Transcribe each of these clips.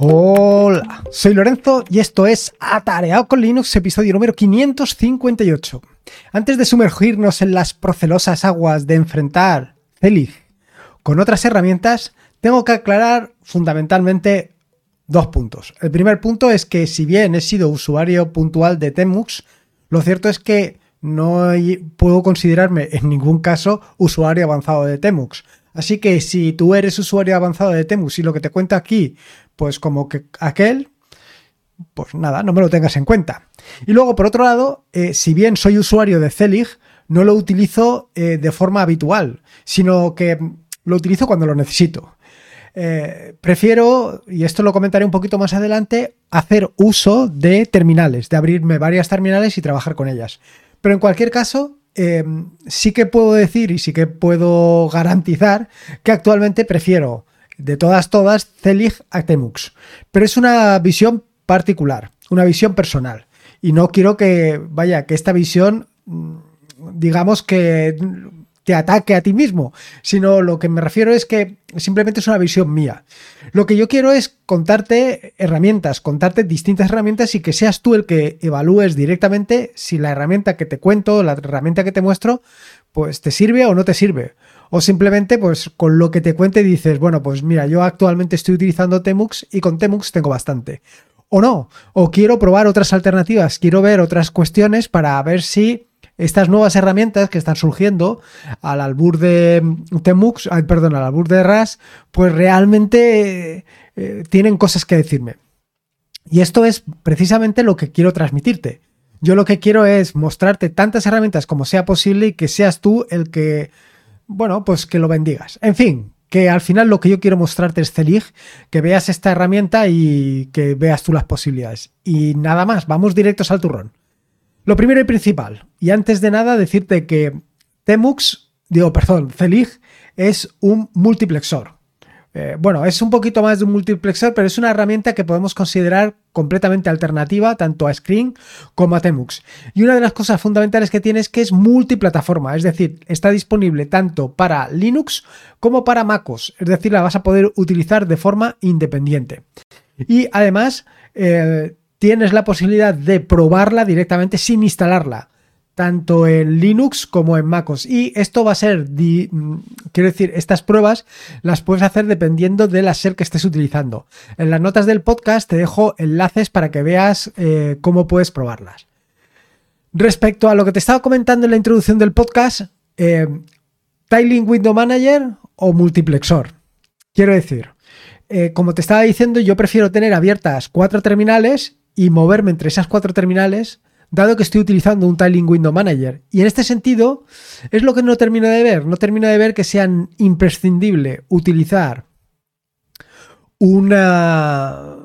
Hola, soy Lorenzo y esto es Atareado con Linux, episodio número 558. Antes de sumergirnos en las procelosas aguas de enfrentar Celig con otras herramientas, tengo que aclarar fundamentalmente dos puntos. El primer punto es que si bien he sido usuario puntual de Temux, lo cierto es que no puedo considerarme en ningún caso usuario avanzado de Temux. Así que si tú eres usuario avanzado de Temux y lo que te cuento aquí, pues como que aquel, pues nada, no me lo tengas en cuenta. Y luego, por otro lado, eh, si bien soy usuario de Celig, no lo utilizo eh, de forma habitual, sino que lo utilizo cuando lo necesito. Eh, prefiero, y esto lo comentaré un poquito más adelante, hacer uso de terminales, de abrirme varias terminales y trabajar con ellas. Pero en cualquier caso, sí que puedo decir y sí que puedo garantizar que actualmente prefiero de todas, todas, Celig a Temux. Pero es una visión particular, una visión personal. Y no quiero que, vaya, que esta visión, mm, digamos que te ataque a ti mismo, sino lo que me refiero es que simplemente es una visión mía. Lo que yo quiero es contarte herramientas, contarte distintas herramientas y que seas tú el que evalúes directamente si la herramienta que te cuento, la herramienta que te muestro, pues te sirve o no te sirve. O simplemente, pues con lo que te cuente dices, bueno, pues mira, yo actualmente estoy utilizando Temux y con Temux tengo bastante. O no, o quiero probar otras alternativas, quiero ver otras cuestiones para ver si estas nuevas herramientas que están surgiendo al albur de Temux, perdón, al albur de RAS, pues realmente eh, tienen cosas que decirme. Y esto es precisamente lo que quiero transmitirte. Yo lo que quiero es mostrarte tantas herramientas como sea posible y que seas tú el que, bueno, pues que lo bendigas. En fin, que al final lo que yo quiero mostrarte es Celig, que veas esta herramienta y que veas tú las posibilidades. Y nada más, vamos directos al turrón. Lo primero y principal, y antes de nada decirte que Temux, digo, perdón, Celig es un multiplexor. Eh, bueno, es un poquito más de un multiplexor, pero es una herramienta que podemos considerar completamente alternativa tanto a Screen como a Temux. Y una de las cosas fundamentales que tiene es que es multiplataforma, es decir, está disponible tanto para Linux como para MacOS, es decir, la vas a poder utilizar de forma independiente. Y además, eh, tienes la posibilidad de probarla directamente sin instalarla, tanto en Linux como en MacOS. Y esto va a ser, mm, quiero decir, estas pruebas las puedes hacer dependiendo de la SER que estés utilizando. En las notas del podcast te dejo enlaces para que veas eh, cómo puedes probarlas. Respecto a lo que te estaba comentando en la introducción del podcast, eh, Tiling Window Manager o multiplexor. Quiero decir, eh, como te estaba diciendo, yo prefiero tener abiertas cuatro terminales y moverme entre esas cuatro terminales, dado que estoy utilizando un Tiling Window Manager. Y en este sentido, es lo que no termino de ver. No termino de ver que sea imprescindible utilizar una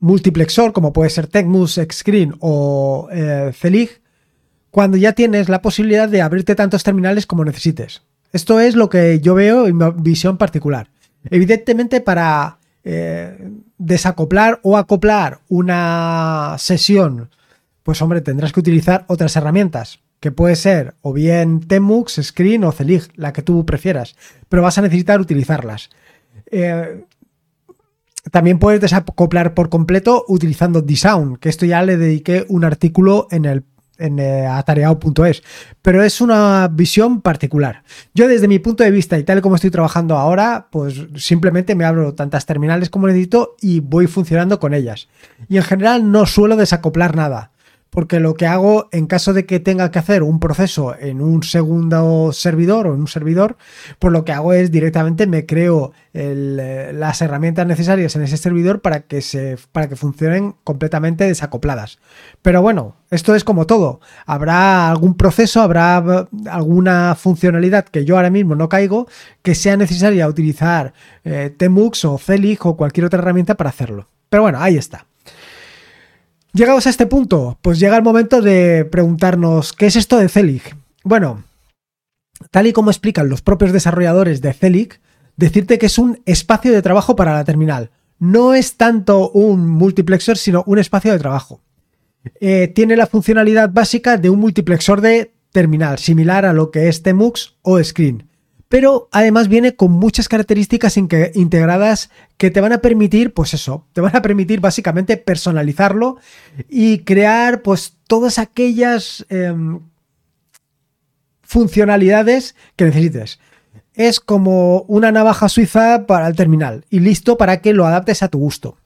multiplexor, como puede ser Tecmus, Xscreen o eh, Celig, cuando ya tienes la posibilidad de abrirte tantos terminales como necesites. Esto es lo que yo veo en mi visión particular. Evidentemente, para eh, desacoplar o acoplar una sesión, pues hombre, tendrás que utilizar otras herramientas, que puede ser o bien Temux, Screen o Celig, la que tú prefieras, pero vas a necesitar utilizarlas. Eh, también puedes desacoplar por completo utilizando D-Sound, que esto ya le dediqué un artículo en el en eh, atareado.es, pero es una visión particular. Yo desde mi punto de vista y tal como estoy trabajando ahora, pues simplemente me abro tantas terminales como necesito y voy funcionando con ellas. Y en general no suelo desacoplar nada porque lo que hago en caso de que tenga que hacer un proceso en un segundo servidor o en un servidor, pues lo que hago es directamente me creo eh, las herramientas necesarias en ese servidor para que, se, para que funcionen completamente desacopladas. Pero bueno, esto es como todo. Habrá algún proceso, habrá alguna funcionalidad que yo ahora mismo no caigo que sea necesaria utilizar eh, Temux o Celig o cualquier otra herramienta para hacerlo. Pero bueno, ahí está. Llegados a este punto, pues llega el momento de preguntarnos ¿qué es esto de Celig? Bueno, tal y como explican los propios desarrolladores de Celig, decirte que es un espacio de trabajo para la terminal. No es tanto un multiplexor, sino un espacio de trabajo. Eh, tiene la funcionalidad básica de un multiplexor de terminal, similar a lo que es Temux o Screen pero además viene con muchas características integradas que te van a permitir, pues eso, te van a permitir básicamente personalizarlo y crear pues todas aquellas em, funcionalidades que necesites. Es como una navaja suiza para el terminal y listo para que lo adaptes a tu gusto.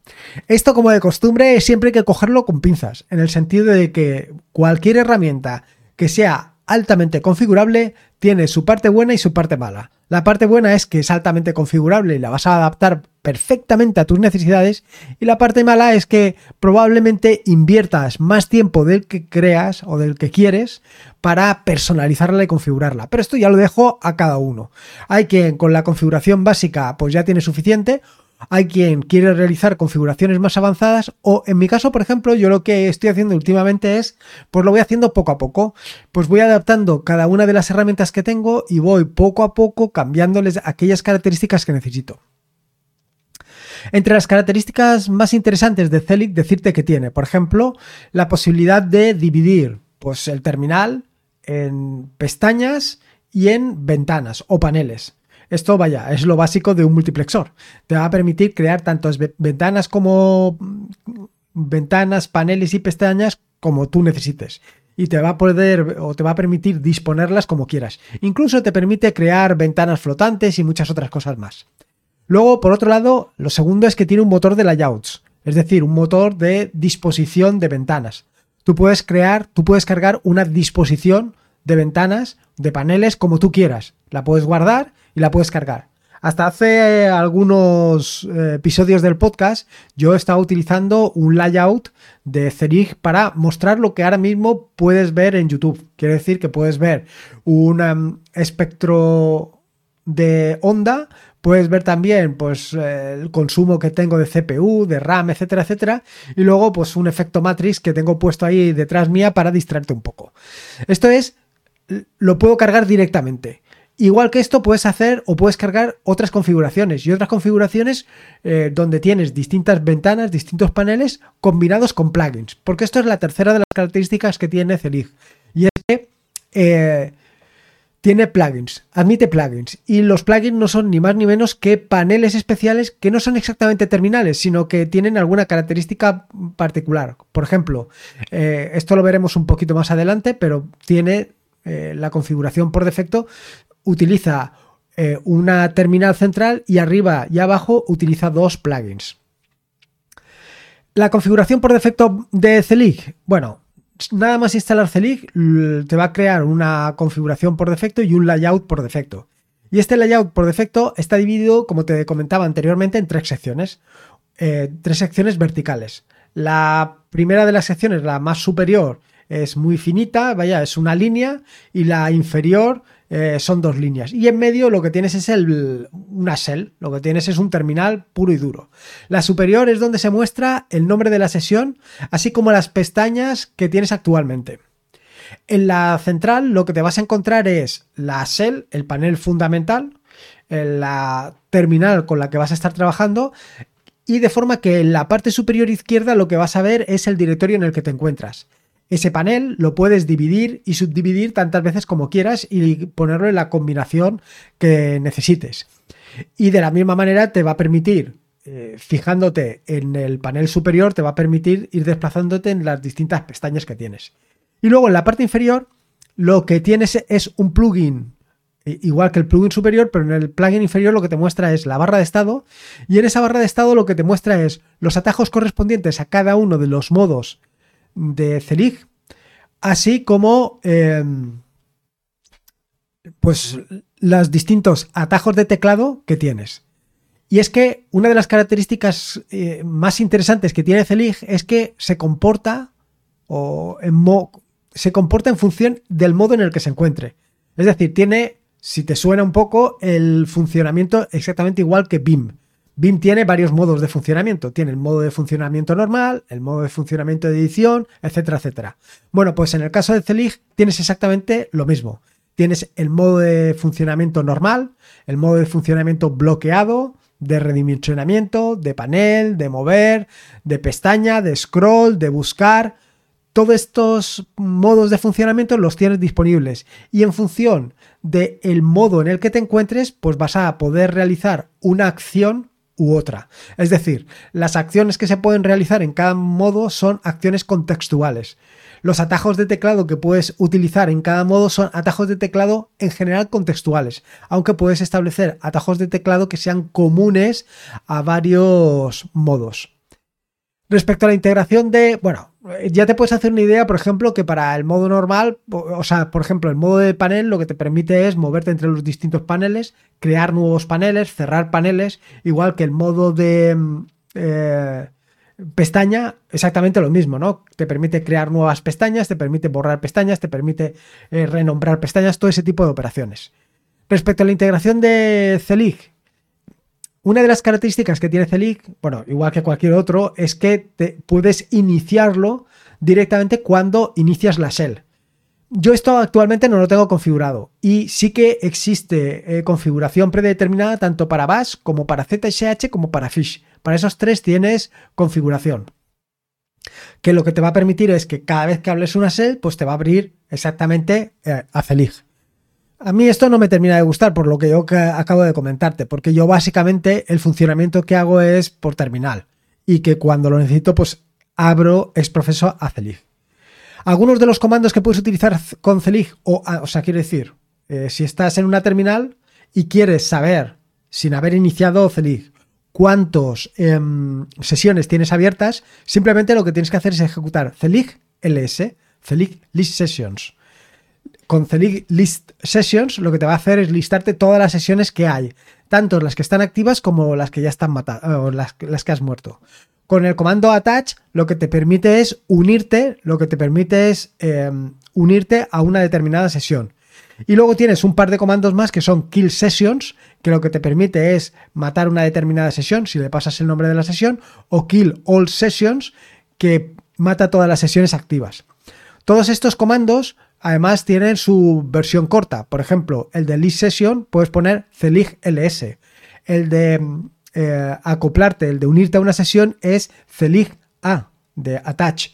Esto como de costumbre siempre hay que cogerlo con pinzas, en el sentido de que cualquier herramienta que sea altamente configurable tiene su parte buena y su parte mala. La parte buena es que es altamente configurable y la vas a adaptar perfectamente a tus necesidades y la parte mala es que probablemente inviertas más tiempo del que creas o del que quieres para personalizarla y configurarla. Pero esto ya lo dejo a cada uno. Hay quien con la configuración básica pues ya tiene suficiente hay quien quiere realizar configuraciones más avanzadas o en mi caso, por ejemplo, yo lo que estoy haciendo últimamente es, pues lo voy haciendo poco a poco, pues voy adaptando cada una de las herramientas que tengo y voy poco a poco cambiándoles aquellas características que necesito. Entre las características más interesantes de Celic, decirte que tiene, por ejemplo, la posibilidad de dividir pues, el terminal en pestañas y en ventanas o paneles. Esto, vaya, es lo básico de un multiplexor. Te va a permitir crear tantas ventanas como ventanas, paneles y pestañas como tú necesites. Y te va a poder o te va a permitir disponerlas como quieras. Incluso te permite crear ventanas flotantes y muchas otras cosas más. Luego, por otro lado, lo segundo es que tiene un motor de layouts, es decir, un motor de disposición de ventanas. Tú puedes crear, tú puedes cargar una disposición de ventanas, de paneles como tú quieras. La puedes guardar y la puedes cargar. Hasta hace algunos eh, episodios del podcast yo estaba utilizando un layout de Zerig para mostrar lo que ahora mismo puedes ver en YouTube. Quiere decir que puedes ver un em, espectro de onda, puedes ver también pues el consumo que tengo de CPU, de RAM, etcétera, etcétera, y luego pues un efecto matrix que tengo puesto ahí detrás mía para distraerte un poco. Esto es lo puedo cargar directamente. Igual que esto puedes hacer o puedes cargar otras configuraciones y otras configuraciones eh, donde tienes distintas ventanas, distintos paneles combinados con plugins. Porque esto es la tercera de las características que tiene Celig. Y es que eh, tiene plugins, admite plugins. Y los plugins no son ni más ni menos que paneles especiales que no son exactamente terminales, sino que tienen alguna característica particular. Por ejemplo, eh, esto lo veremos un poquito más adelante, pero tiene la configuración por defecto utiliza eh, una terminal central y arriba y abajo utiliza dos plugins. La configuración por defecto de Celig, bueno, nada más instalar Celig te va a crear una configuración por defecto y un layout por defecto. Y este layout por defecto está dividido, como te comentaba anteriormente, en tres secciones. Eh, tres secciones verticales. La primera de las secciones, la más superior, es muy finita, vaya, es una línea, y la inferior eh, son dos líneas. Y en medio lo que tienes es el, una shell, lo que tienes es un terminal puro y duro. La superior es donde se muestra el nombre de la sesión, así como las pestañas que tienes actualmente. En la central lo que te vas a encontrar es la shell, el panel fundamental, la terminal con la que vas a estar trabajando y de forma que en la parte superior izquierda lo que vas a ver es el directorio en el que te encuentras. Ese panel lo puedes dividir y subdividir tantas veces como quieras y ponerlo en la combinación que necesites. Y de la misma manera te va a permitir, eh, fijándote en el panel superior, te va a permitir ir desplazándote en las distintas pestañas que tienes. Y luego en la parte inferior, lo que tienes es un plugin igual que el plugin superior, pero en el plugin inferior lo que te muestra es la barra de estado y en esa barra de estado lo que te muestra es los atajos correspondientes a cada uno de los modos de Celig, así como em, pues los distintos atajos de teclado que tienes. Y es que una de las características eh, más interesantes que tiene Celig es que se comporta o en se comporta en función del modo en el que se encuentre. Es decir, tiene, si te suena un poco, el funcionamiento exactamente igual que BIM. BIM tiene varios modos de funcionamiento. Tiene el modo de funcionamiento normal, el modo de funcionamiento de edición, etcétera, etcétera. Bueno, pues en el caso de Celig tienes exactamente lo mismo. Tienes el modo de funcionamiento normal, el modo de funcionamiento bloqueado, de redimensionamiento, de panel, de mover, de pestaña, de scroll, de buscar. todos estos modos de funcionamiento los tienes disponibles y en función del el modo en el que te encuentres, pues vas a poder realizar una acción u otra. Es decir, las acciones que se pueden realizar en cada modo son acciones contextuales. Los atajos de teclado que puedes utilizar en cada modo son atajos de teclado en general contextuales, aunque puedes establecer atajos de teclado que sean comunes a varios modos. Respecto a la integración de, bueno, ya te puedes hacer una idea, por ejemplo, que para el modo normal, o sea, por ejemplo, el modo de panel lo que te permite es moverte entre los distintos paneles, crear nuevos paneles, cerrar paneles, igual que el modo de mm, eh, pestaña, exactamente lo mismo, ¿no? Te permite crear nuevas pestañas, te permite borrar pestañas, te permite eh, renombrar pestañas, todo ese tipo de operaciones. Respecto a la integración de Celig una de las características que tiene Celic, bueno, igual que cualquier otro, es que te puedes iniciarlo directamente cuando inicias la shell. Yo esto actualmente no lo tengo configurado y sí que existe eh, configuración predeterminada tanto para Bash como para ZSH como para Fish. Para esos tres tienes configuración. Que lo que te va a permitir es que cada vez que hables una shell, pues te va a abrir exactamente eh, a Celig. A mí esto no me termina de gustar por lo que yo acabo de comentarte, porque yo básicamente el funcionamiento que hago es por terminal y que cuando lo necesito pues abro exprofeso a Celig. Algunos de los comandos que puedes utilizar con Celig, o, o sea, quiero decir, eh, si estás en una terminal y quieres saber, sin haber iniciado Celig, cuántas em, sesiones tienes abiertas, simplemente lo que tienes que hacer es ejecutar Celig ls, Celig list sessions con Celig List Sessions lo que te va a hacer es listarte todas las sesiones que hay, tanto las que están activas como las que ya están matadas, o las, que has muerto. Con el comando attach lo que te permite es unirte, lo que te permite es em, unirte a una determinada sesión. Y luego tienes un par de comandos más que son kill sessions, que lo que te permite es matar una determinada sesión si le pasas el nombre de la sesión, o kill all sessions, que mata todas las sesiones activas. Todos estos comandos Además tienen su versión corta. Por ejemplo, el de list session puedes poner celig ls. El de eh, acoplarte, el de unirte a una sesión es celig a de attach.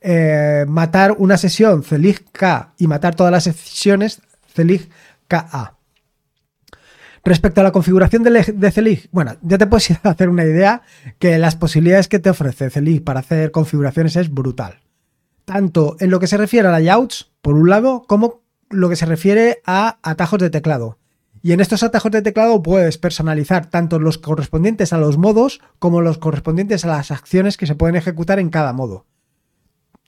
Eh, matar una sesión celig k y matar todas las sesiones celig ka. Respecto a la configuración de, de Celig, bueno, ya te puedes hacer una idea que las posibilidades que te ofrece Celig para hacer configuraciones es brutal tanto en lo que se refiere a layouts, por un lado, como lo que se refiere a atajos de teclado. Y en estos atajos de teclado puedes personalizar tanto los correspondientes a los modos como los correspondientes a las acciones que se pueden ejecutar en cada modo.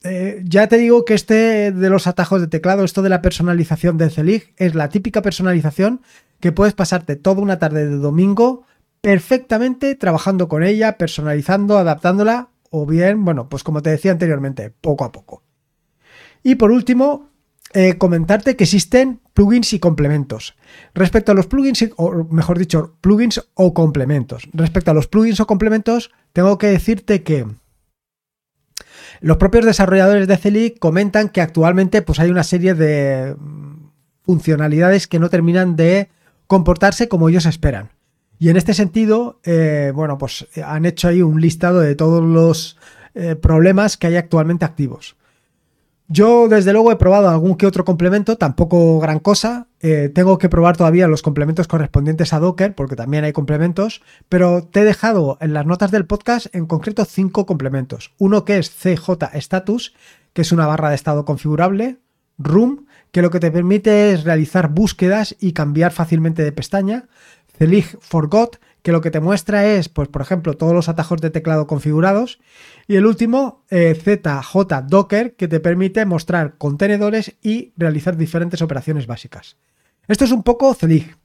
Eh, ya te digo que este de los atajos de teclado, esto de la personalización de Celig, es la típica personalización que puedes pasarte toda una tarde de domingo perfectamente trabajando con ella, personalizando, adaptándola o bien, bueno, pues como te decía anteriormente, poco a poco. Y por último, eh, comentarte que existen plugins y complementos. Respecto a los plugins, o mejor dicho, plugins o complementos. Respecto a los plugins o complementos, tengo que decirte que los propios desarrolladores de Celi comentan que actualmente pues, hay una serie de mm, funcionalidades que no terminan de comportarse como ellos esperan. Y en este sentido, eh, bueno, pues eh, han hecho ahí un listado de todos los eh, problemas que hay actualmente activos. Yo, desde luego, he probado algún que otro complemento, tampoco gran cosa. tengo que probar todavía los complementos correspondientes a Docker, porque también hay complementos, pero te he dejado en las notas del podcast en concreto cinco complementos. Uno que es CJ Status, que es una barra de estado configurable, Room, que lo que te permite es realizar búsquedas y cambiar fácilmente de pestaña. Celig Forgot, que lo que te muestra es, pues, por ejemplo, todos los atajos de teclado configurados. Y el último, eh, ZJ Docker, que te permite mostrar contenedores y realizar diferentes operaciones básicas. Esto es un poco Celig.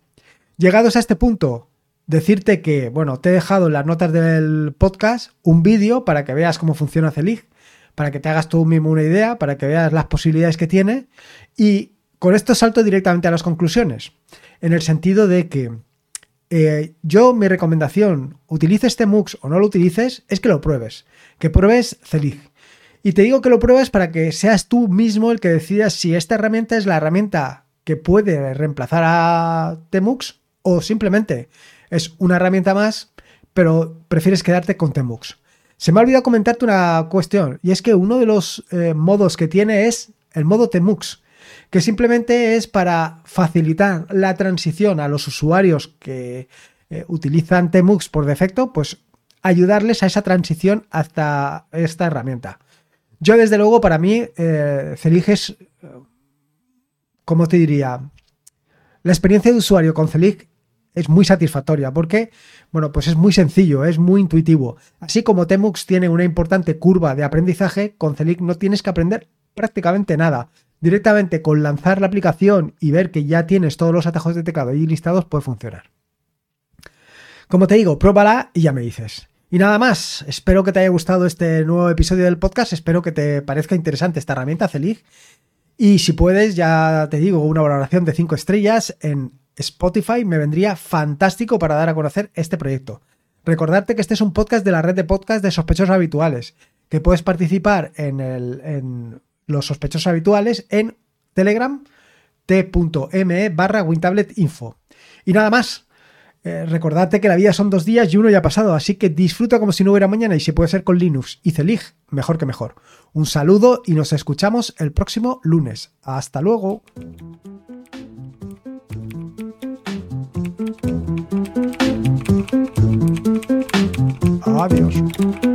Llegados a este punto, decirte que, bueno, te he dejado en las notas del podcast un vídeo para que veas cómo funciona Celig, para que te hagas tú mismo una idea, para que veas las posibilidades que tiene. Y con esto salto directamente a las conclusiones, en el sentido de que eh, yo, mi recomendación, utilices este MUX o no lo utilices, es que lo pruebes. Que pruebes Celig. Y te digo que lo pruebes para que seas tú mismo el que decidas si esta herramienta es la herramienta que puede reemplazar a Temux o simplemente es una herramienta más, pero prefieres quedarte con Temux. Se me ha olvidado comentarte una cuestión, y es que uno de los eh, modos que tiene es el modo Temux, que simplemente es para facilitar la transición a los usuarios que eh, utilizan Temux por defecto, pues ayudarles a esa transición hasta esta herramienta. Yo, desde luego, para mí, eh, Celig es, eh, ¿cómo te diría? La experiencia de usuario con Celig es muy satisfactoria porque, bueno, pues es muy sencillo, es muy intuitivo. Así como Temux tiene una importante curva de aprendizaje, con Celig no tienes que aprender prácticamente nada. Directamente con lanzar la aplicación y ver que ya tienes todos los atajos de teclado ahí listados puede funcionar. Como te digo, pruébala y ya me dices. Y nada más, espero que te haya gustado este nuevo episodio del podcast, espero que te parezca interesante esta herramienta Celig. Y si puedes, ya te digo, una valoración de 5 estrellas en Spotify me vendría fantástico para dar a conocer este proyecto. Recordarte que este es un podcast de la red de podcast de sospechosos habituales, que puedes participar en, el, en los sospechosos habituales en Telegram t.me barra WinTabletInfo. Y nada más, eh, recordate que la vida son dos días y uno ya ha pasado, así que disfruta como si no hubiera mañana y si puede ser con Linux y Celig, mejor que mejor. Un saludo y nos escuchamos el próximo lunes. Hasta luego. Adiós.